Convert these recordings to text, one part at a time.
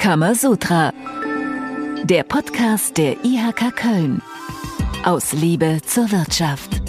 Kamasutra. Der Podcast der IHK Köln. Aus Liebe zur Wirtschaft.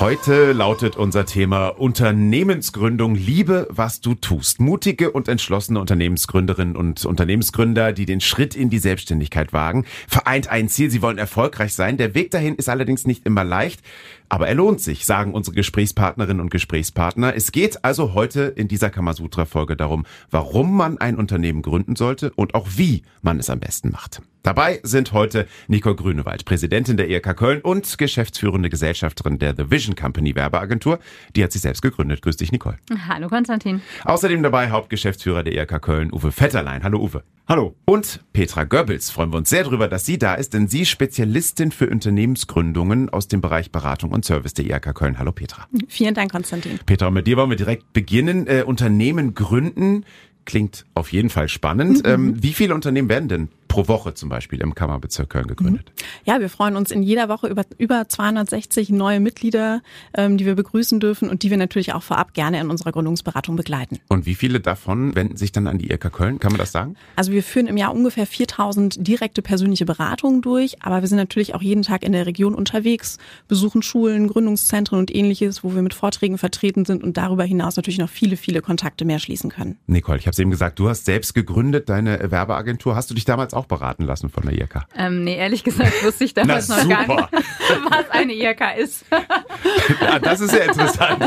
Heute lautet unser Thema Unternehmensgründung. Liebe, was du tust. Mutige und entschlossene Unternehmensgründerinnen und Unternehmensgründer, die den Schritt in die Selbstständigkeit wagen, vereint ein Ziel. Sie wollen erfolgreich sein. Der Weg dahin ist allerdings nicht immer leicht. Aber er lohnt sich, sagen unsere Gesprächspartnerinnen und Gesprächspartner. Es geht also heute in dieser Kamasutra-Folge darum, warum man ein Unternehmen gründen sollte und auch wie man es am besten macht. Dabei sind heute Nicole Grünewald, Präsidentin der ERK Köln und geschäftsführende Gesellschafterin der The Vision Company Werbeagentur. Die hat sich selbst gegründet. Grüß dich, Nicole. Hallo, Konstantin. Außerdem dabei Hauptgeschäftsführer der ERK Köln, Uwe Vetterlein. Hallo, Uwe. Hallo. Und Petra Goebbels. Freuen wir uns sehr darüber, dass sie da ist, denn sie Spezialistin für Unternehmensgründungen aus dem Bereich Beratung und Service der IHK Köln. Hallo Petra. Vielen Dank, Konstantin. Petra, mit dir wollen wir direkt beginnen. Äh, Unternehmen gründen klingt auf jeden Fall spannend. Mhm. Ähm, wie viele Unternehmen werden denn pro Woche zum Beispiel im Kammerbezirk Köln gegründet. Mhm. Ja, wir freuen uns in jeder Woche über über 260 neue Mitglieder, ähm, die wir begrüßen dürfen und die wir natürlich auch vorab gerne in unserer Gründungsberatung begleiten. Und wie viele davon wenden sich dann an die IRK Köln? Kann man das sagen? Also wir führen im Jahr ungefähr 4000 direkte persönliche Beratungen durch, aber wir sind natürlich auch jeden Tag in der Region unterwegs, besuchen Schulen, Gründungszentren und ähnliches, wo wir mit Vorträgen vertreten sind und darüber hinaus natürlich noch viele, viele Kontakte mehr schließen können. Nicole, ich habe es eben gesagt, du hast selbst gegründet, deine Werbeagentur. Hast du dich damals auch beraten lassen von der IRK? Ähm, nee, ehrlich gesagt wusste ich damals noch gar nicht, was eine IRK ist. ja, das ist ja interessant.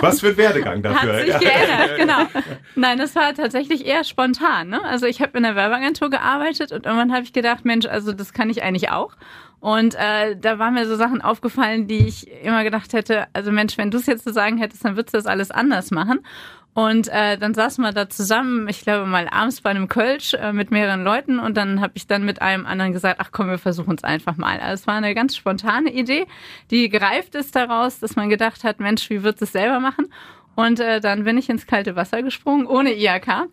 Was für ein Werdegang dafür. Hat sich geändert, genau. Nein, das war tatsächlich eher spontan. Ne? Also ich habe in der Werbeagentur gearbeitet und irgendwann habe ich gedacht, Mensch, also das kann ich eigentlich auch. Und äh, da waren mir so Sachen aufgefallen, die ich immer gedacht hätte, also Mensch, wenn du es jetzt zu sagen hättest, dann würdest du das alles anders machen. Und äh, dann saßen wir da zusammen, ich glaube mal abends bei einem Kölsch äh, mit mehreren Leuten und dann habe ich dann mit einem anderen gesagt, ach komm, wir versuchen es einfach mal. Also es war eine ganz spontane Idee, die gereift ist daraus, dass man gedacht hat, Mensch, wie wird es selber machen? Und äh, dann bin ich ins kalte Wasser gesprungen, ohne IAK.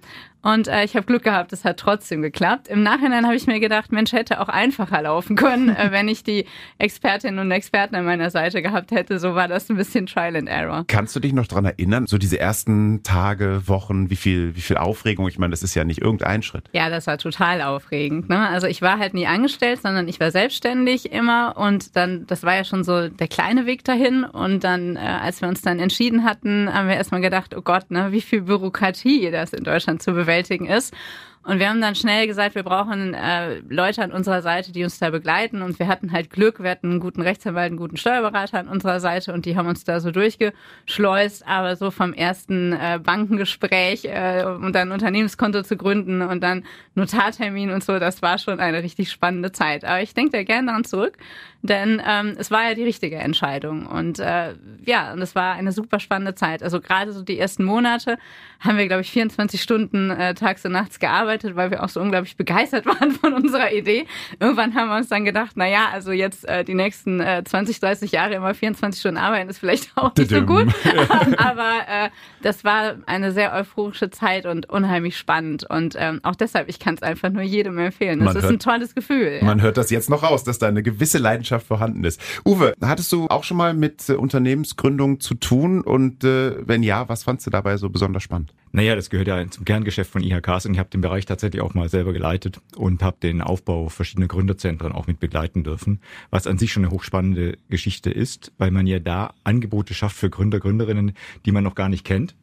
Und äh, ich habe Glück gehabt, es hat trotzdem geklappt. Im Nachhinein habe ich mir gedacht, Mensch, hätte auch einfacher laufen können, äh, wenn ich die Expertinnen und Experten an meiner Seite gehabt hätte. So war das ein bisschen Trial and Error. Kannst du dich noch dran erinnern, so diese ersten Tage, Wochen, wie viel, wie viel Aufregung? Ich meine, das ist ja nicht irgendein Schritt. Ja, das war total aufregend. Ne? Also ich war halt nie angestellt, sondern ich war selbstständig immer. Und dann, das war ja schon so der kleine Weg dahin. Und dann, äh, als wir uns dann entschieden hatten, haben wir erstmal gedacht, oh Gott, ne, wie viel Bürokratie das in Deutschland zu bewältigen bewältigen ist. Und wir haben dann schnell gesagt, wir brauchen äh, Leute an unserer Seite, die uns da begleiten. Und wir hatten halt Glück, wir hatten einen guten Rechtsanwalt, einen guten Steuerberater an unserer Seite und die haben uns da so durchgeschleust. Aber so vom ersten äh, Bankengespräch äh, und dann Unternehmenskonto zu gründen und dann Notartermin und so, das war schon eine richtig spannende Zeit. Aber ich denke da gerne daran zurück, denn ähm, es war ja die richtige Entscheidung. Und äh, ja, und es war eine super spannende Zeit. Also gerade so die ersten Monate haben wir, glaube ich, 24 Stunden äh, tags und nachts gearbeitet weil wir auch so unglaublich begeistert waren von unserer Idee. Irgendwann haben wir uns dann gedacht, na ja, also jetzt äh, die nächsten äh, 20, 30 Jahre immer 24 Stunden arbeiten ist vielleicht auch nicht so gut. Aber äh, das war eine sehr euphorische Zeit und unheimlich spannend. Und ähm, auch deshalb, ich kann es einfach nur jedem empfehlen. Es ist hört, ein tolles Gefühl. Man ja. hört das jetzt noch raus, dass da eine gewisse Leidenschaft vorhanden ist. Uwe, hattest du auch schon mal mit äh, Unternehmensgründung zu tun? Und äh, wenn ja, was fandst du dabei so besonders spannend? Naja, das gehört ja zum Kerngeschäft von IHKs und ich habe den Bereich tatsächlich auch mal selber geleitet und habe den Aufbau verschiedener Gründerzentren auch mit begleiten dürfen, was an sich schon eine hochspannende Geschichte ist, weil man ja da Angebote schafft für Gründer, Gründerinnen, die man noch gar nicht kennt.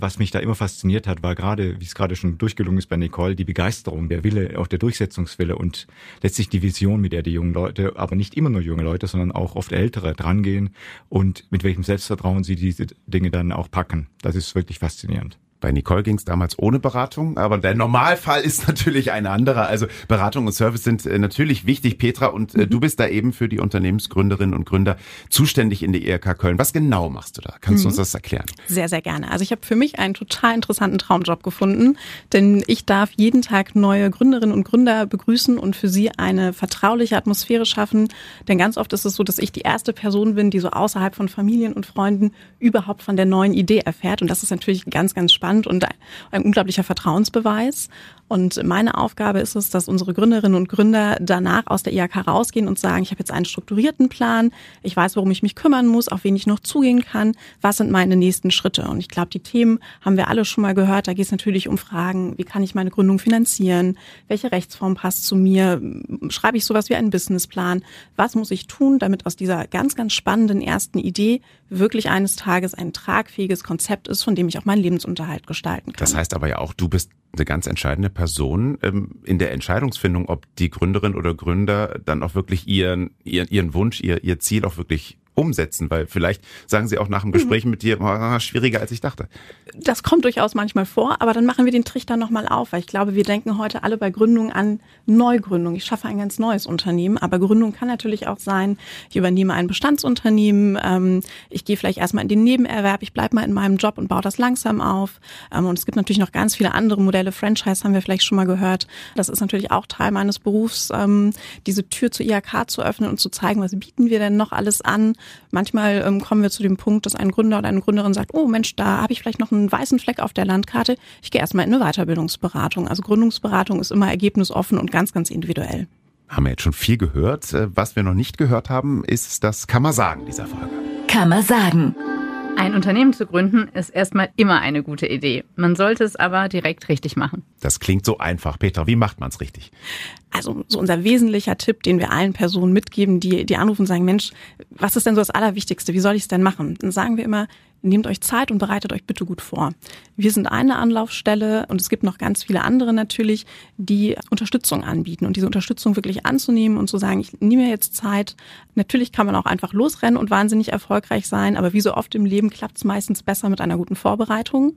Was mich da immer fasziniert hat, war gerade, wie es gerade schon durchgelungen ist bei Nicole, die Begeisterung, der Wille, auch der Durchsetzungswille und letztlich die Vision, mit der die jungen Leute, aber nicht immer nur junge Leute, sondern auch oft ältere drangehen und mit welchem Selbstvertrauen sie diese Dinge dann auch packen. Das ist wirklich faszinierend. Bei Nicole ging es damals ohne Beratung, aber der Normalfall ist natürlich ein anderer. Also Beratung und Service sind äh, natürlich wichtig, Petra, und äh, mhm. du bist da eben für die Unternehmensgründerinnen und Gründer zuständig in der ERK Köln. Was genau machst du da? Kannst mhm. du uns das erklären? Sehr, sehr gerne. Also ich habe für mich einen total interessanten Traumjob gefunden, denn ich darf jeden Tag neue Gründerinnen und Gründer begrüßen und für sie eine vertrauliche Atmosphäre schaffen. Denn ganz oft ist es so, dass ich die erste Person bin, die so außerhalb von Familien und Freunden überhaupt von der neuen Idee erfährt. Und das ist natürlich ganz, ganz spannend spannend und ein unglaublicher Vertrauensbeweis. Und meine Aufgabe ist es, dass unsere Gründerinnen und Gründer danach aus der IHK rausgehen und sagen, ich habe jetzt einen strukturierten Plan, ich weiß, worum ich mich kümmern muss, auf wen ich noch zugehen kann, was sind meine nächsten Schritte. Und ich glaube, die Themen haben wir alle schon mal gehört. Da geht es natürlich um Fragen, wie kann ich meine Gründung finanzieren, welche Rechtsform passt zu mir, schreibe ich sowas wie einen Businessplan, was muss ich tun, damit aus dieser ganz, ganz spannenden ersten Idee wirklich eines Tages ein tragfähiges Konzept ist, von dem ich auch meinen Lebensunterhalt gestalten kann. Das heißt aber ja auch, du bist eine ganz entscheidende Person ähm, in der Entscheidungsfindung, ob die Gründerin oder Gründer dann auch wirklich ihren, ihren, ihren Wunsch, ihr, ihr Ziel auch wirklich umsetzen? Weil vielleicht sagen sie auch nach dem Gespräch mhm. mit dir, oh, schwieriger als ich dachte. Das kommt durchaus manchmal vor, aber dann machen wir den Trichter nochmal auf, weil ich glaube, wir denken heute alle bei Gründung an Neugründung. Ich schaffe ein ganz neues Unternehmen, aber Gründung kann natürlich auch sein, ich übernehme ein Bestandsunternehmen, ähm, ich gehe vielleicht erstmal in den Nebenerwerb, ich bleibe mal in meinem Job und baue das langsam auf. Ähm, und es gibt natürlich noch ganz viele andere Modelle. Franchise haben wir vielleicht schon mal gehört. Das ist natürlich auch Teil meines Berufs, ähm, diese Tür zur IHK zu öffnen und zu zeigen, was bieten wir denn noch alles an, Manchmal ähm, kommen wir zu dem Punkt, dass ein Gründer oder eine Gründerin sagt, oh Mensch, da habe ich vielleicht noch einen weißen Fleck auf der Landkarte. Ich gehe erstmal in eine Weiterbildungsberatung. Also Gründungsberatung ist immer ergebnisoffen und ganz, ganz individuell. Haben wir jetzt schon viel gehört. Äh, was wir noch nicht gehört haben, ist das Kann man sagen dieser Frage. Kann man sagen. Ein Unternehmen zu gründen ist erstmal immer eine gute Idee. Man sollte es aber direkt richtig machen. Das klingt so einfach. Peter, wie macht man es richtig? Also so unser wesentlicher Tipp, den wir allen Personen mitgeben, die, die anrufen und sagen, Mensch, was ist denn so das Allerwichtigste? Wie soll ich es denn machen? Dann sagen wir immer, nehmt euch Zeit und bereitet euch bitte gut vor. Wir sind eine Anlaufstelle und es gibt noch ganz viele andere natürlich, die Unterstützung anbieten und diese Unterstützung wirklich anzunehmen und zu sagen, ich nehme mir jetzt Zeit. Natürlich kann man auch einfach losrennen und wahnsinnig erfolgreich sein, aber wie so oft im Leben klappt es meistens besser mit einer guten Vorbereitung.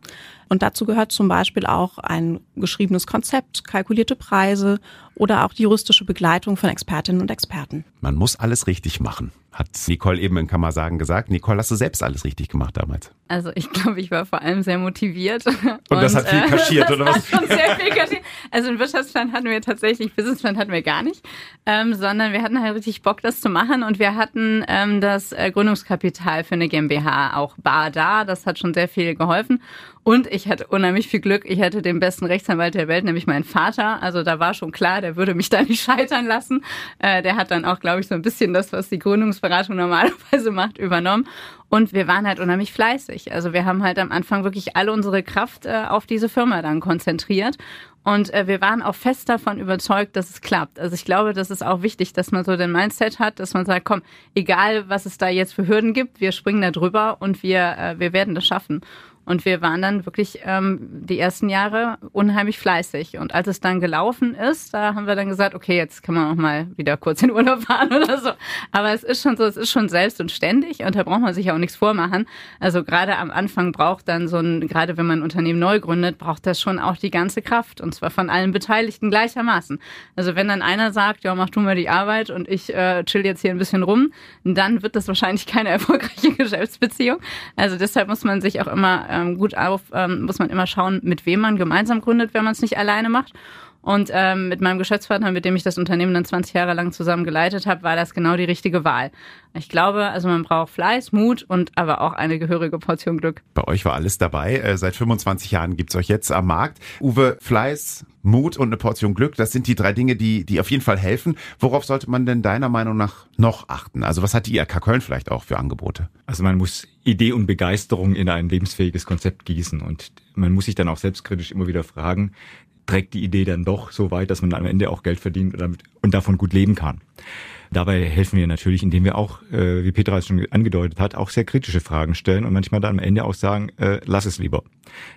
Und dazu gehört zum Beispiel auch ein geschriebenes Konzept, kalkulierte Preise oder auch die juristische Begleitung von Expertinnen und Experten. Man muss alles richtig machen hat Nicole eben in Kammer sagen gesagt. Nicole, hast du selbst alles richtig gemacht damals? Also ich glaube, ich war vor allem sehr motiviert. Und, und das hat viel äh, kaschiert, oder was? Hat schon sehr viel kaschiert. Also einen Wirtschaftsplan hatten wir tatsächlich, Businessplan hatten wir gar nicht, ähm, sondern wir hatten halt richtig Bock, das zu machen und wir hatten ähm, das äh, Gründungskapital für eine GmbH auch bar da. Das hat schon sehr viel geholfen. Und ich hatte unheimlich viel Glück. Ich hatte den besten Rechtsanwalt der Welt, nämlich meinen Vater. Also da war schon klar, der würde mich da nicht scheitern lassen. Äh, der hat dann auch, glaube ich, so ein bisschen das, was die Gründungsberatung normalerweise macht, übernommen. Und wir waren halt unheimlich fleißig. Also wir haben halt am Anfang wirklich alle unsere Kraft äh, auf diese Firma dann konzentriert. Und äh, wir waren auch fest davon überzeugt, dass es klappt. Also ich glaube, das ist auch wichtig, dass man so den Mindset hat, dass man sagt, komm, egal was es da jetzt für Hürden gibt, wir springen da drüber und wir, äh, wir werden das schaffen. Und wir waren dann wirklich ähm, die ersten Jahre unheimlich fleißig. Und als es dann gelaufen ist, da haben wir dann gesagt, okay, jetzt können wir auch mal wieder kurz in Urlaub fahren oder so. Aber es ist schon so, es ist schon selbst und ständig und da braucht man sich auch nichts vormachen. Also gerade am Anfang braucht dann so ein, gerade wenn man ein Unternehmen neu gründet, braucht das schon auch die ganze Kraft und zwar von allen Beteiligten gleichermaßen. Also wenn dann einer sagt, ja, mach du mal die Arbeit und ich äh, chill jetzt hier ein bisschen rum, dann wird das wahrscheinlich keine erfolgreiche Geschäftsbeziehung. Also deshalb muss man sich auch immer ähm, gut auf, ähm, muss man immer schauen, mit wem man gemeinsam gründet, wenn man es nicht alleine macht. Und ähm, mit meinem Geschäftspartner, mit dem ich das Unternehmen dann 20 Jahre lang zusammen geleitet habe, war das genau die richtige Wahl. Ich glaube, also man braucht Fleiß, Mut und aber auch eine gehörige Portion Glück. Bei euch war alles dabei. Äh, seit 25 Jahren gibt's euch jetzt am Markt. Uwe, Fleiß, Mut und eine Portion Glück, das sind die drei Dinge, die, die auf jeden Fall helfen. Worauf sollte man denn deiner Meinung nach noch achten? Also was hat die IRK Köln vielleicht auch für Angebote? Also man muss Idee und Begeisterung in ein lebensfähiges Konzept gießen und man muss sich dann auch selbstkritisch immer wieder fragen, trägt die Idee dann doch so weit, dass man am Ende auch Geld verdient und, damit, und davon gut leben kann. Dabei helfen wir natürlich, indem wir auch, äh, wie Petra es schon angedeutet hat, auch sehr kritische Fragen stellen und manchmal dann am Ende auch sagen, äh, lass es lieber.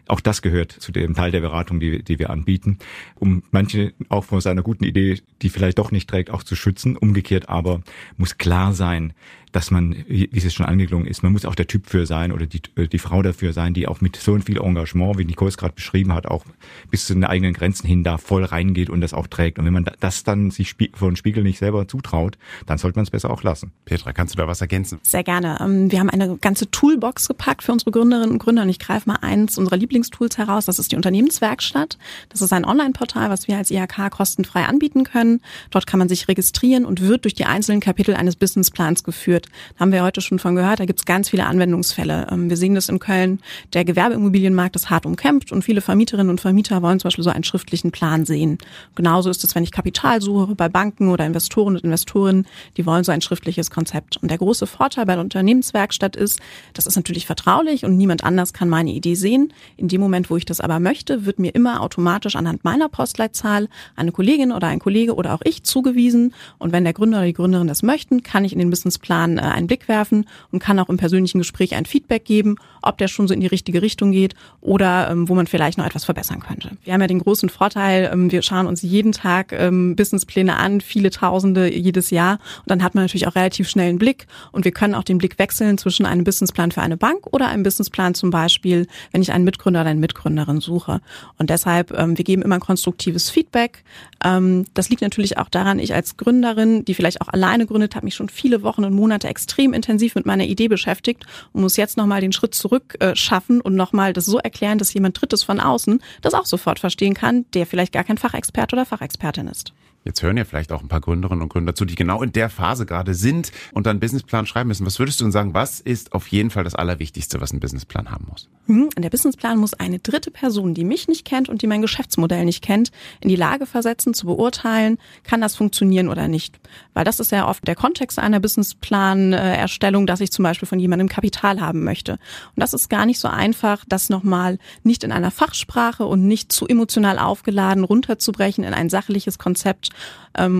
Auch das gehört zu dem Teil der Beratung, die, die wir anbieten, um manche auch von seiner guten Idee, die vielleicht doch nicht trägt, auch zu schützen. Umgekehrt aber muss klar sein, dass man, wie es schon angeklungen ist, man muss auch der Typ für sein oder die, äh, die Frau dafür sein, die auch mit so viel Engagement, wie Nicole es gerade beschrieben hat, auch bis zu den eigenen Grenzen hin da voll reingeht und das auch trägt. Und wenn man das dann sich vor den Spiegel nicht selber zutraut, dann sollte man es besser auch lassen. Petra, kannst du da was ergänzen? Sehr gerne. Ähm, wir haben eine ganze Toolbox gepackt für unsere Gründerinnen und Gründer und ich greife mal eins unserer Lieblingstools heraus. Das ist die Unternehmenswerkstatt. Das ist ein Online-Portal, was wir als IHK kostenfrei anbieten können. Dort kann man sich registrieren und wird durch die einzelnen Kapitel eines Businessplans geführt. Da haben wir heute schon von gehört. Da gibt es ganz viele Anwendungsfälle. Ähm, wir sehen das in Köln. Der Gewerbeimmobilienmarkt ist hart umkämpft und viele Vermieterinnen und Vermieter wollen zum Beispiel so einen schriftlichen Plan sehen. Genauso ist es, wenn ich Kapital suche bei Banken oder Investoren und Investorinnen, die wollen so ein schriftliches Konzept. Und der große Vorteil bei der Unternehmenswerkstatt ist, das ist natürlich vertraulich und niemand anders kann meine Idee sehen. In dem Moment, wo ich das aber möchte, wird mir immer automatisch anhand meiner Postleitzahl eine Kollegin oder ein Kollege oder auch ich zugewiesen. Und wenn der Gründer oder die Gründerin das möchten, kann ich in den Businessplan äh, einen Blick werfen und kann auch im persönlichen Gespräch ein Feedback geben, ob der schon so in die richtige Richtung geht oder ähm, wo man vielleicht noch etwas verbessern könnte. Wir haben ja den großen Vorteil, ähm, wir schauen uns jeden Tag ähm, Businesspläne an, viele Tausende jedes Jahr. Und dann hat man natürlich auch relativ schnell einen Blick und wir können auch den Blick wechseln zwischen einem Businessplan für eine Bank oder einem Businessplan zum Beispiel, wenn ich einen Mitgründer oder eine Mitgründerin suche. Und deshalb, ähm, wir geben immer konstruktives Feedback. Ähm, das liegt natürlich auch daran, ich als Gründerin, die vielleicht auch alleine gründet, habe mich schon viele Wochen und Monate extrem intensiv mit meiner Idee beschäftigt und muss jetzt nochmal den Schritt zurück äh, schaffen und nochmal das so erklären, dass jemand Drittes von außen das auch sofort verstehen kann, der vielleicht gar kein Fachexperte oder Fachexpertin ist. Jetzt hören ja vielleicht auch ein paar Gründerinnen und Gründer zu, die genau in der Phase gerade sind und dann Businessplan schreiben müssen. Was würdest du denn sagen, was ist auf jeden Fall das Allerwichtigste, was ein Businessplan haben muss? Mhm. Der Businessplan muss eine dritte Person, die mich nicht kennt und die mein Geschäftsmodell nicht kennt, in die Lage versetzen, zu beurteilen, kann das funktionieren oder nicht. Weil das ist ja oft der Kontext einer Businessplan-Erstellung, dass ich zum Beispiel von jemandem Kapital haben möchte. Und das ist gar nicht so einfach, das nochmal nicht in einer Fachsprache und nicht zu emotional aufgeladen runterzubrechen in ein sachliches Konzept,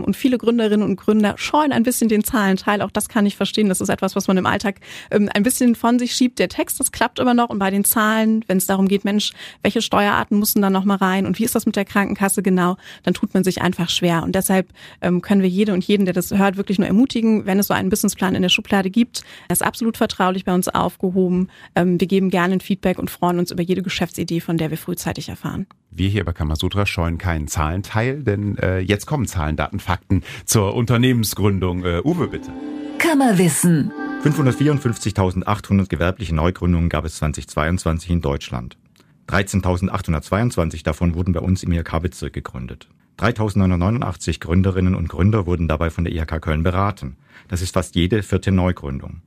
und viele Gründerinnen und Gründer scheuen ein bisschen den Zahlenteil. Auch das kann ich verstehen. Das ist etwas, was man im Alltag ähm, ein bisschen von sich schiebt. Der Text, das klappt immer noch. Und bei den Zahlen, wenn es darum geht, Mensch, welche Steuerarten mussten da nochmal rein und wie ist das mit der Krankenkasse genau, dann tut man sich einfach schwer. Und deshalb ähm, können wir jede und jeden, der das hört, wirklich nur ermutigen, wenn es so einen Businessplan in der Schublade gibt. Er ist absolut vertraulich bei uns aufgehoben. wir geben gerne ein Feedback und freuen uns über jede Geschäftsidee, von der wir frühzeitig erfahren. Wir hier bei Kamasutra scheuen keinen Zahlenteil, denn äh, jetzt kommen Zahlen, Daten, Fakten zur Unternehmensgründung. Äh, Uwe, bitte. Kammerwissen. 554.800 gewerbliche Neugründungen gab es 2022 in Deutschland. 13.822 davon wurden bei uns im IHK-Bezirk gegründet. 3.989 Gründerinnen und Gründer wurden dabei von der IHK Köln beraten. Das ist fast jede vierte Neugründung.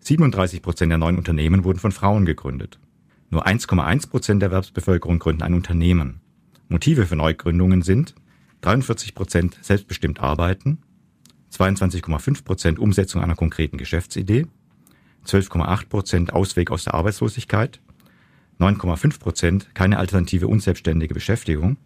37 Prozent der neuen Unternehmen wurden von Frauen gegründet. Nur 1,1 Prozent der Erwerbsbevölkerung gründen ein Unternehmen. Motive für Neugründungen sind 43 Prozent selbstbestimmt arbeiten, 22,5 Prozent Umsetzung einer konkreten Geschäftsidee, 12,8 Prozent Ausweg aus der Arbeitslosigkeit, 9,5 Prozent keine alternative unselbstständige Beschäftigung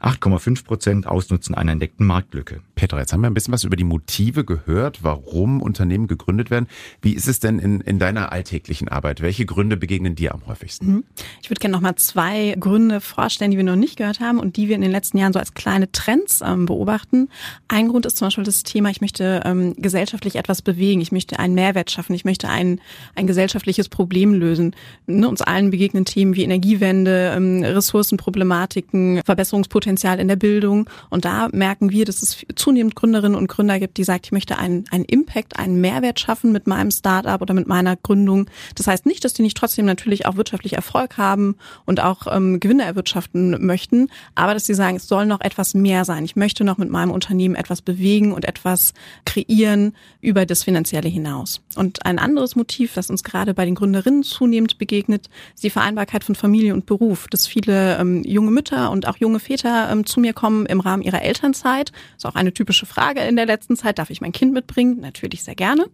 8,5 Prozent Ausnutzen einer entdeckten Marktlücke. Petra, jetzt haben wir ein bisschen was über die Motive gehört, warum Unternehmen gegründet werden. Wie ist es denn in, in deiner alltäglichen Arbeit? Welche Gründe begegnen dir am häufigsten? Mhm. Ich würde gerne noch mal zwei Gründe vorstellen, die wir noch nicht gehört haben und die wir in den letzten Jahren so als kleine Trends ähm, beobachten. Ein Grund ist zum Beispiel das Thema, ich möchte ähm, gesellschaftlich etwas bewegen, ich möchte einen Mehrwert schaffen, ich möchte ein, ein gesellschaftliches Problem lösen. Ne, uns allen begegnen Themen wie Energiewende, ähm, Ressourcenproblematiken, Verbesserungspotenzial Potenzial in der Bildung. Und da merken wir, dass es zunehmend Gründerinnen und Gründer gibt, die sagen, ich möchte einen, einen Impact, einen Mehrwert schaffen mit meinem Startup oder mit meiner Gründung. Das heißt nicht, dass die nicht trotzdem natürlich auch wirtschaftlich Erfolg haben und auch ähm, Gewinne erwirtschaften möchten, aber dass sie sagen, es soll noch etwas mehr sein. Ich möchte noch mit meinem Unternehmen etwas bewegen und etwas kreieren über das Finanzielle hinaus. Und ein anderes Motiv, das uns gerade bei den Gründerinnen zunehmend begegnet, ist die Vereinbarkeit von Familie und Beruf. Dass viele ähm, junge Mütter und auch junge Väter ähm, zu mir kommen im Rahmen ihrer Elternzeit. ist auch eine typische Frage in der letzten Zeit. Darf ich mein Kind mitbringen? Natürlich sehr gerne.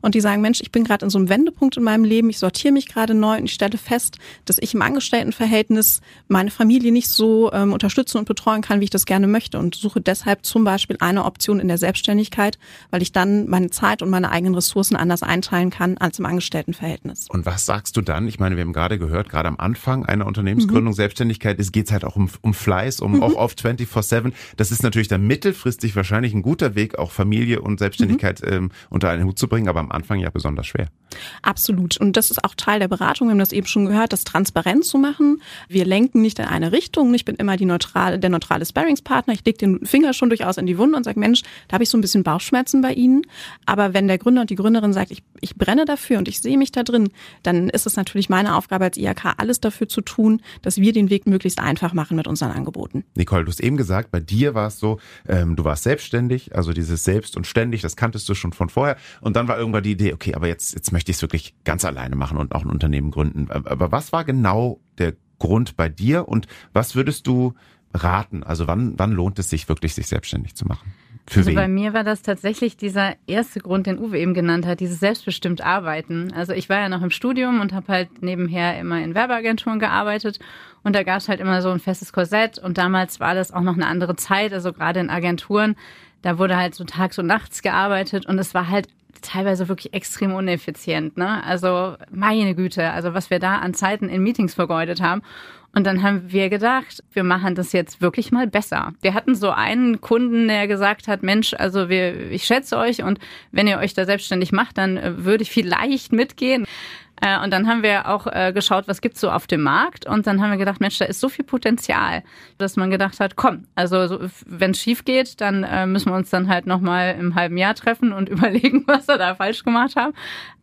Und die sagen, Mensch, ich bin gerade in so einem Wendepunkt in meinem Leben. Ich sortiere mich gerade neu und ich stelle fest, dass ich im Angestelltenverhältnis meine Familie nicht so ähm, unterstützen und betreuen kann, wie ich das gerne möchte und suche deshalb zum Beispiel eine Option in der Selbstständigkeit, weil ich dann meine Zeit und meine eigenen Ressourcen anders einteilen kann als im Angestelltenverhältnis. Und was sagst du dann? Ich meine, wir haben gerade gehört, gerade am Anfang einer Unternehmensgründung, mhm. Selbstständigkeit, es geht halt auch um, um Fleiß, um mhm. Auch auf 24-7. Das ist natürlich dann mittelfristig wahrscheinlich ein guter Weg, auch Familie und Selbstständigkeit mhm. ähm, unter einen Hut zu bringen, aber am Anfang ja besonders schwer. Absolut. Und das ist auch Teil der Beratung. Wir haben das eben schon gehört, das transparent zu machen. Wir lenken nicht in eine Richtung. Ich bin immer die neutrale, der neutrale Sparringspartner. Ich lege den Finger schon durchaus in die Wunde und sage, Mensch, da habe ich so ein bisschen Bauchschmerzen bei Ihnen. Aber wenn der Gründer und die Gründerin sagt, ich, ich brenne dafür und ich sehe mich da drin, dann ist es natürlich meine Aufgabe als IHK, alles dafür zu tun, dass wir den Weg möglichst einfach machen mit unseren Angeboten. Nicole, du hast eben gesagt, bei dir war es so, ähm, du warst selbstständig, also dieses Selbst und ständig, das kanntest du schon von vorher. Und dann war irgendwann die Idee, okay, aber jetzt, jetzt möchte ich es wirklich ganz alleine machen und auch ein Unternehmen gründen. Aber was war genau der Grund bei dir und was würdest du raten? Also wann, wann lohnt es sich wirklich, sich selbstständig zu machen? Für also wen? bei mir war das tatsächlich dieser erste Grund, den Uwe eben genannt hat, dieses selbstbestimmt Arbeiten. Also ich war ja noch im Studium und habe halt nebenher immer in Werbeagenturen gearbeitet und da gab es halt immer so ein festes Korsett und damals war das auch noch eine andere Zeit, also gerade in Agenturen, da wurde halt so tags und nachts gearbeitet und es war halt teilweise wirklich extrem uneffizient. Ne? Also meine Güte, also was wir da an Zeiten in Meetings vergeudet haben. Und dann haben wir gedacht, wir machen das jetzt wirklich mal besser. Wir hatten so einen Kunden, der gesagt hat, Mensch, also wir, ich schätze euch und wenn ihr euch da selbstständig macht, dann äh, würde ich vielleicht mitgehen. Äh, und dann haben wir auch äh, geschaut, was gibt's so auf dem Markt. Und dann haben wir gedacht, Mensch, da ist so viel Potenzial, dass man gedacht hat, komm, also so, wenn es schief geht, dann äh, müssen wir uns dann halt nochmal im halben Jahr treffen und überlegen, was wir da falsch gemacht haben.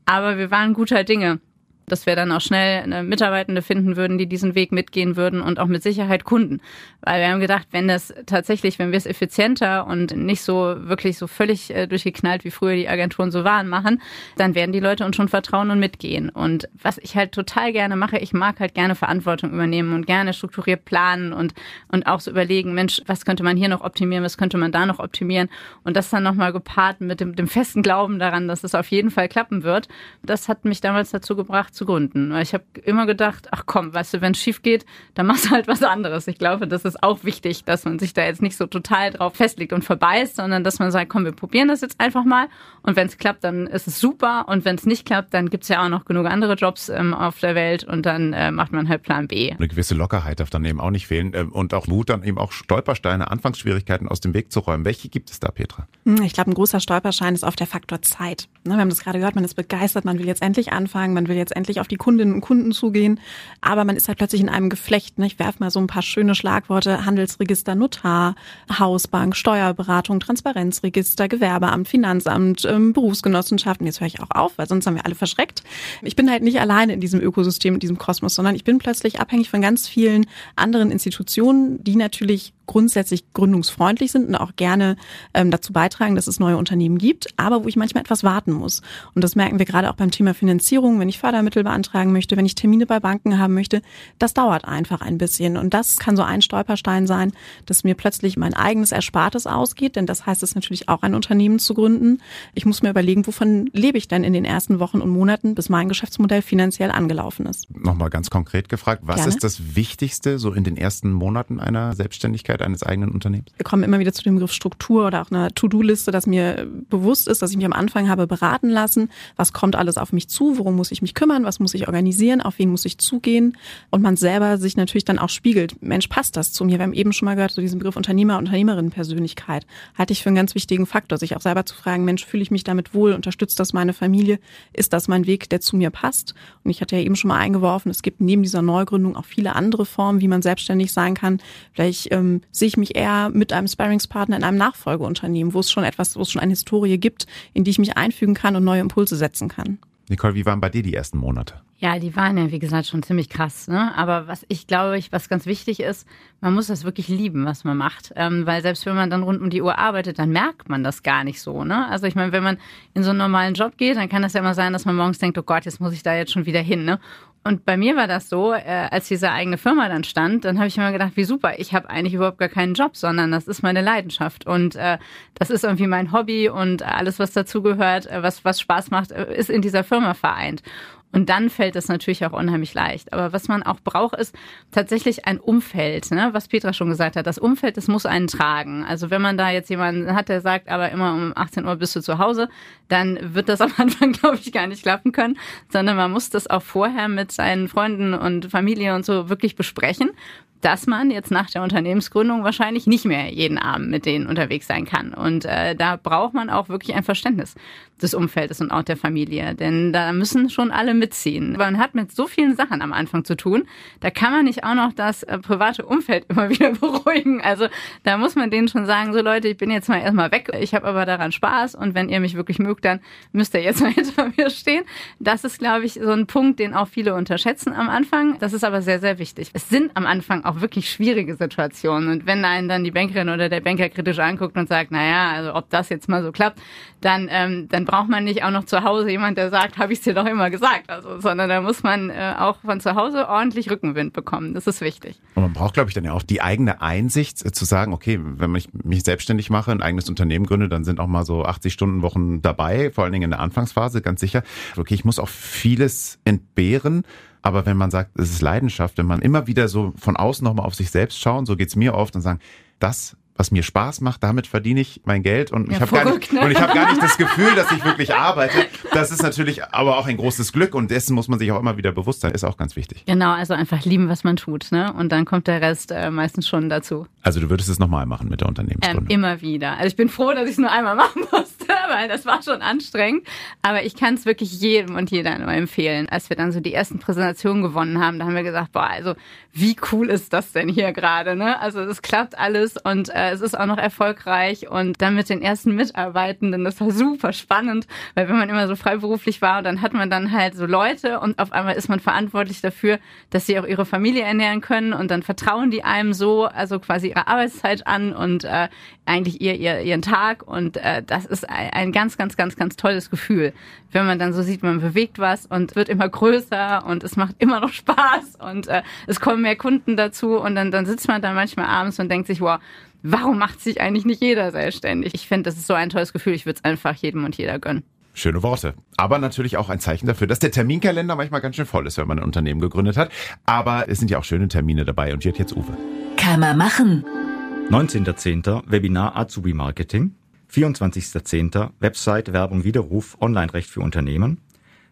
Aber wir waren guter Dinge dass wir dann auch schnell eine Mitarbeitende finden würden, die diesen Weg mitgehen würden und auch mit Sicherheit Kunden. Weil wir haben gedacht, wenn das tatsächlich, wenn wir es effizienter und nicht so wirklich so völlig äh, durchgeknallt, wie früher die Agenturen so waren, machen, dann werden die Leute uns schon vertrauen und mitgehen. Und was ich halt total gerne mache, ich mag halt gerne Verantwortung übernehmen und gerne strukturiert planen und, und auch so überlegen, Mensch, was könnte man hier noch optimieren, was könnte man da noch optimieren und das dann nochmal gepaart mit dem, dem festen Glauben daran, dass es auf jeden Fall klappen wird. Das hat mich damals dazu gebracht, zu gründen. Weil ich habe immer gedacht, ach komm, weißt du, wenn es schief geht, dann machst du halt was anderes. Ich glaube, das ist auch wichtig, dass man sich da jetzt nicht so total drauf festlegt und verbeißt, sondern dass man sagt, komm, wir probieren das jetzt einfach mal. Und wenn es klappt, dann ist es super. Und wenn es nicht klappt, dann gibt's ja auch noch genug andere Jobs ähm, auf der Welt und dann äh, macht man halt Plan B. Eine gewisse Lockerheit darf dann eben auch nicht fehlen ähm, und auch Mut, dann eben auch Stolpersteine, Anfangsschwierigkeiten aus dem Weg zu räumen. Welche gibt es da, Petra? Hm, ich glaube, ein großer Stolperschein ist auf der Faktor Zeit. Ne, wir haben das gerade gehört, man ist begeistert, man will jetzt endlich anfangen, man will jetzt endlich auf die Kundinnen und Kunden zugehen, aber man ist halt plötzlich in einem Geflecht. Ne? Ich werfe mal so ein paar schöne Schlagworte, Handelsregister, Notar, Hausbank, Steuerberatung, Transparenzregister, Gewerbeamt, Finanzamt, ähm, Berufsgenossenschaften. Jetzt höre ich auch auf, weil sonst haben wir alle verschreckt. Ich bin halt nicht alleine in diesem Ökosystem, in diesem Kosmos, sondern ich bin plötzlich abhängig von ganz vielen anderen Institutionen, die natürlich grundsätzlich gründungsfreundlich sind und auch gerne ähm, dazu beitragen, dass es neue Unternehmen gibt, aber wo ich manchmal etwas warten muss. Und das merken wir gerade auch beim Thema Finanzierung, wenn ich Fördermittel beantragen möchte, wenn ich Termine bei Banken haben möchte, das dauert einfach ein bisschen. Und das kann so ein Stolperstein sein, dass mir plötzlich mein eigenes Erspartes ausgeht, denn das heißt es natürlich auch, ein Unternehmen zu gründen. Ich muss mir überlegen, wovon lebe ich denn in den ersten Wochen und Monaten, bis mein Geschäftsmodell finanziell angelaufen ist. Nochmal ganz konkret gefragt, was Gerne. ist das Wichtigste so in den ersten Monaten einer Selbstständigkeit? Selbstständigkeit eines eigenen Unternehmens? Wir kommen immer wieder zu dem Begriff Struktur oder auch einer To-Do-Liste, dass mir bewusst ist, dass ich mich am Anfang habe beraten lassen, was kommt alles auf mich zu, worum muss ich mich kümmern, was muss ich organisieren, auf wen muss ich zugehen und man selber sich natürlich dann auch spiegelt, Mensch, passt das zu mir? Wir haben eben schon mal gehört, so diesen Begriff Unternehmer, Unternehmerin, Persönlichkeit, halte ich für einen ganz wichtigen Faktor, sich auch selber zu fragen, Mensch, fühle ich mich damit wohl, unterstützt das meine Familie, ist das mein Weg, der zu mir passt? Und ich hatte ja eben schon mal eingeworfen, es gibt neben dieser Neugründung auch viele andere Formen, wie man selbstständig sein kann. Vielleicht ähm, sehe ich mich eher mit einem Sparringspartner in einem Nachfolgeunternehmen, wo es schon etwas, wo es schon eine Historie gibt, in die ich mich einfügen kann und neue Impulse setzen kann. Nicole, wie waren bei dir die ersten Monate? Ja, die waren ja, wie gesagt, schon ziemlich krass. Ne? Aber was ich glaube, ich, was ganz wichtig ist, man muss das wirklich lieben, was man macht. Ähm, weil selbst wenn man dann rund um die Uhr arbeitet, dann merkt man das gar nicht so. Ne? Also ich meine, wenn man in so einen normalen Job geht, dann kann das ja immer sein, dass man morgens denkt, oh Gott, jetzt muss ich da jetzt schon wieder hin. Ne? Und bei mir war das so, äh, als diese eigene Firma dann stand, dann habe ich immer gedacht, wie super, ich habe eigentlich überhaupt gar keinen Job, sondern das ist meine Leidenschaft und äh, das ist irgendwie mein Hobby und alles, was dazugehört, äh, was, was Spaß macht, äh, ist in dieser Firma vereint. Und dann fällt es natürlich auch unheimlich leicht. Aber was man auch braucht, ist tatsächlich ein Umfeld, ne? was Petra schon gesagt hat. Das Umfeld, das muss einen tragen. Also wenn man da jetzt jemanden hat, der sagt, aber immer um 18 Uhr bist du zu Hause, dann wird das am Anfang, glaube ich, gar nicht klappen können, sondern man muss das auch vorher mit seinen Freunden und Familie und so wirklich besprechen dass man jetzt nach der Unternehmensgründung wahrscheinlich nicht mehr jeden Abend mit denen unterwegs sein kann. Und äh, da braucht man auch wirklich ein Verständnis des Umfeldes und auch der Familie. Denn da müssen schon alle mitziehen. Man hat mit so vielen Sachen am Anfang zu tun. Da kann man nicht auch noch das äh, private Umfeld immer wieder beruhigen. Also da muss man denen schon sagen, so Leute, ich bin jetzt mal erstmal weg. Ich habe aber daran Spaß und wenn ihr mich wirklich mögt, dann müsst ihr jetzt mal hinter mir stehen. Das ist, glaube ich, so ein Punkt, den auch viele unterschätzen am Anfang. Das ist aber sehr, sehr wichtig. Es sind am Anfang auch wirklich schwierige Situationen. Und wenn einen dann die Bankerin oder der Banker kritisch anguckt und sagt, naja, also ob das jetzt mal so klappt, dann, ähm, dann braucht man nicht auch noch zu Hause jemand, der sagt, habe ich dir doch immer gesagt. Also, sondern da muss man äh, auch von zu Hause ordentlich Rückenwind bekommen. Das ist wichtig. Und man braucht, glaube ich, dann ja auch die eigene Einsicht äh, zu sagen, okay, wenn ich mich selbstständig mache, ein eigenes Unternehmen gründe, dann sind auch mal so 80 Stunden Wochen dabei, vor allen Dingen in der Anfangsphase, ganz sicher. Okay, ich muss auch vieles entbehren. Aber wenn man sagt, es ist Leidenschaft, wenn man immer wieder so von außen nochmal auf sich selbst schauen, so geht's mir oft und sagen, das was mir Spaß macht, damit verdiene ich mein Geld und ja, ich habe gar nicht ne? und ich habe gar nicht das Gefühl, dass ich wirklich arbeite. Das ist natürlich aber auch ein großes Glück und dessen muss man sich auch immer wieder bewusst sein. Ist auch ganz wichtig. Genau, also einfach lieben, was man tut, ne? Und dann kommt der Rest äh, meistens schon dazu. Also du würdest es nochmal machen mit der Unternehmensgründung? Ähm, immer wieder. Also ich bin froh, dass ich es nur einmal machen musste, weil das war schon anstrengend. Aber ich kann es wirklich jedem und jeder nur empfehlen. Als wir dann so die ersten Präsentationen gewonnen haben, da haben wir gesagt, boah, also wie cool ist das denn hier gerade, ne? Also es klappt alles und äh, es ist auch noch erfolgreich und dann mit den ersten Mitarbeitenden, das war super spannend, weil wenn man immer so freiberuflich war, dann hat man dann halt so Leute und auf einmal ist man verantwortlich dafür, dass sie auch ihre Familie ernähren können und dann vertrauen die einem so, also quasi ihre Arbeitszeit an und äh, eigentlich ihr, ihr ihren Tag und äh, das ist ein, ein ganz, ganz, ganz, ganz tolles Gefühl, wenn man dann so sieht, man bewegt was und wird immer größer und es macht immer noch Spaß und äh, es kommen mehr Kunden dazu und dann, dann sitzt man da manchmal abends und denkt sich, wow, warum macht sich eigentlich nicht jeder selbstständig? Ich finde, das ist so ein tolles Gefühl. Ich würde es einfach jedem und jeder gönnen. Schöne Worte. Aber natürlich auch ein Zeichen dafür, dass der Terminkalender manchmal ganz schön voll ist, wenn man ein Unternehmen gegründet hat. Aber es sind ja auch schöne Termine dabei. Und jetzt Uwe. Kann man machen. 19.10. Webinar Azubi Marketing. 24.10. Website Werbung Widerruf Online-Recht für Unternehmen.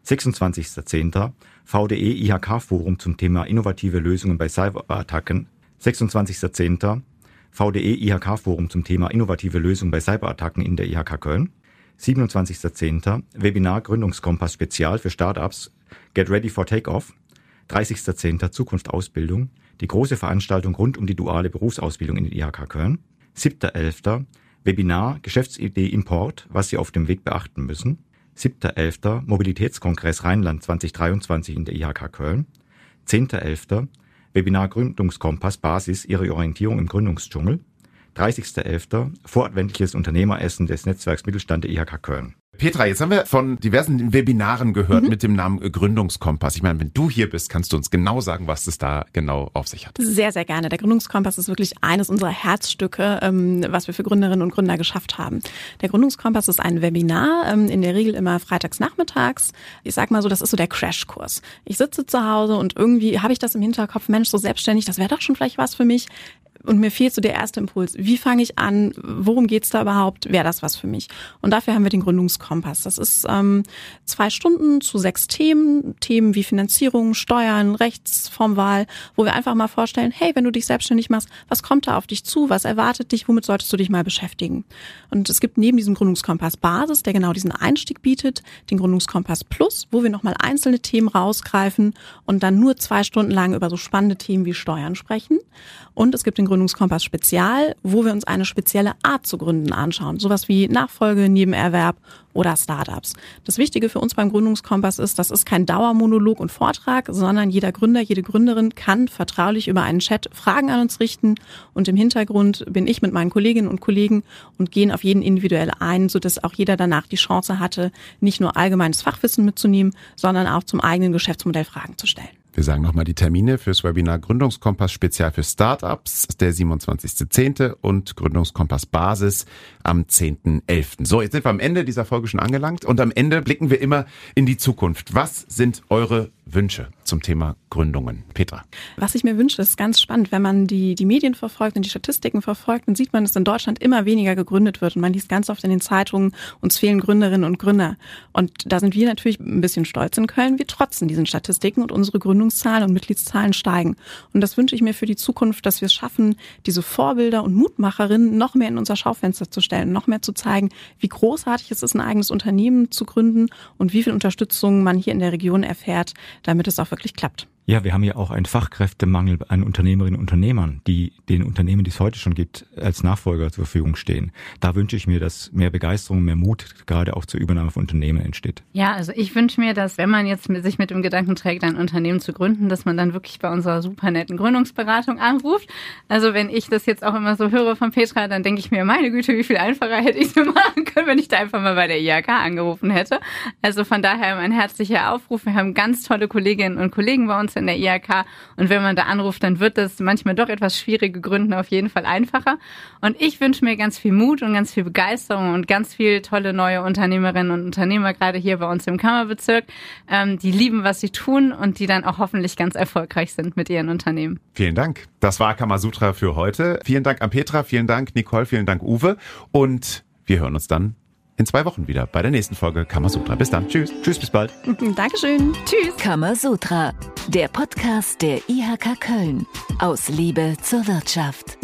26.10. VDE IHK Forum zum Thema innovative Lösungen bei Cyberattacken. 26.10. VDE IHK Forum zum Thema innovative Lösungen bei Cyberattacken in der IHK Köln. 27.10. Webinar Gründungskompass Spezial für Startups Get Ready for Takeoff. 30.10. Zukunft Ausbildung. Die große Veranstaltung rund um die duale Berufsausbildung in der IHK Köln. 7.11. Webinar Geschäftsidee Import, was Sie auf dem Weg beachten müssen. 7.11. Mobilitätskongress Rheinland 2023 in der IHK Köln. 10.11. Webinar Gründungskompass Basis Ihre Orientierung im Gründungsdschungel. 30.11. Voradventliches Unternehmeressen des Netzwerks Mittelstand der IHK Köln. Petra, jetzt haben wir von diversen Webinaren gehört mhm. mit dem Namen Gründungskompass. Ich meine, wenn du hier bist, kannst du uns genau sagen, was es da genau auf sich hat. Sehr, sehr gerne. Der Gründungskompass ist wirklich eines unserer Herzstücke, ähm, was wir für Gründerinnen und Gründer geschafft haben. Der Gründungskompass ist ein Webinar, ähm, in der Regel immer freitags nachmittags. Ich sag mal so, das ist so der Crashkurs. Ich sitze zu Hause und irgendwie habe ich das im Hinterkopf, Mensch, so selbstständig, das wäre doch schon vielleicht was für mich und mir fehlt so der erste Impuls. Wie fange ich an? Worum geht's da überhaupt? Wäre das was für mich? Und dafür haben wir den Gründungskompass. Das ist ähm, zwei Stunden zu sechs Themen, Themen wie Finanzierung, Steuern, Rechtsformwahl, wo wir einfach mal vorstellen, hey, wenn du dich selbstständig machst, was kommt da auf dich zu? Was erwartet dich? Womit solltest du dich mal beschäftigen? Und es gibt neben diesem Gründungskompass Basis, der genau diesen Einstieg bietet, den Gründungskompass Plus, wo wir nochmal einzelne Themen rausgreifen und dann nur zwei Stunden lang über so spannende Themen wie Steuern sprechen. Und es gibt den Gründungskompass Spezial, wo wir uns eine spezielle Art zu gründen anschauen. Sowas wie Nachfolge, Nebenerwerb oder Startups. Das Wichtige für uns beim Gründungskompass ist, das ist kein Dauermonolog und Vortrag, sondern jeder Gründer, jede Gründerin kann vertraulich über einen Chat Fragen an uns richten und im Hintergrund bin ich mit meinen Kolleginnen und Kollegen und gehen auf jeden individuell ein, sodass auch jeder danach die Chance hatte, nicht nur allgemeines Fachwissen mitzunehmen, sondern auch zum eigenen Geschäftsmodell Fragen zu stellen. Wir sagen nochmal die Termine fürs Webinar Gründungskompass Spezial für Startups, der 27.10. und Gründungskompass Basis am 10.11. So, jetzt sind wir am Ende dieser Folge schon angelangt und am Ende blicken wir immer in die Zukunft. Was sind eure Wünsche zum Thema Gründungen? Petra. Was ich mir wünsche, ist ganz spannend. Wenn man die, die Medien verfolgt und die Statistiken verfolgt, dann sieht man, dass in Deutschland immer weniger gegründet wird. Und man liest ganz oft in den Zeitungen, uns fehlen Gründerinnen und Gründer. Und da sind wir natürlich ein bisschen stolz in Köln. Wir trotzen diesen Statistiken und unsere Gründungszahlen und Mitgliedszahlen steigen. Und das wünsche ich mir für die Zukunft, dass wir es schaffen, diese Vorbilder und Mutmacherinnen noch mehr in unser Schaufenster zu stellen, noch mehr zu zeigen, wie großartig es ist, ein eigenes Unternehmen zu gründen und wie viel Unterstützung man hier in der Region erfährt, damit es auch wirklich klappt. Ja, wir haben ja auch einen Fachkräftemangel an Unternehmerinnen und Unternehmern, die den Unternehmen, die es heute schon gibt, als Nachfolger zur Verfügung stehen. Da wünsche ich mir, dass mehr Begeisterung, mehr Mut gerade auch zur Übernahme von Unternehmen entsteht. Ja, also ich wünsche mir, dass wenn man jetzt sich mit dem Gedanken trägt, ein Unternehmen zu gründen, dass man dann wirklich bei unserer super netten Gründungsberatung anruft. Also wenn ich das jetzt auch immer so höre von Petra, dann denke ich mir, meine Güte, wie viel einfacher hätte ich es machen können, wenn ich da einfach mal bei der IHK angerufen hätte. Also von daher mein herzlicher Aufruf. Wir haben ganz tolle Kolleginnen und Kollegen bei uns in der IHK. Und wenn man da anruft, dann wird das manchmal doch etwas schwierige Gründen auf jeden Fall einfacher. Und ich wünsche mir ganz viel Mut und ganz viel Begeisterung und ganz viel tolle neue Unternehmerinnen und Unternehmer, gerade hier bei uns im Kammerbezirk, ähm, die lieben, was sie tun und die dann auch hoffentlich ganz erfolgreich sind mit ihren Unternehmen. Vielen Dank. Das war Kamasutra für heute. Vielen Dank an Petra, vielen Dank Nicole, vielen Dank Uwe. Und wir hören uns dann in zwei Wochen wieder bei der nächsten Folge Kamasutra. Bis dann. Tschüss. Tschüss, bis bald. Dankeschön. Tschüss. Kamasutra, der Podcast der IHK Köln. Aus Liebe zur Wirtschaft.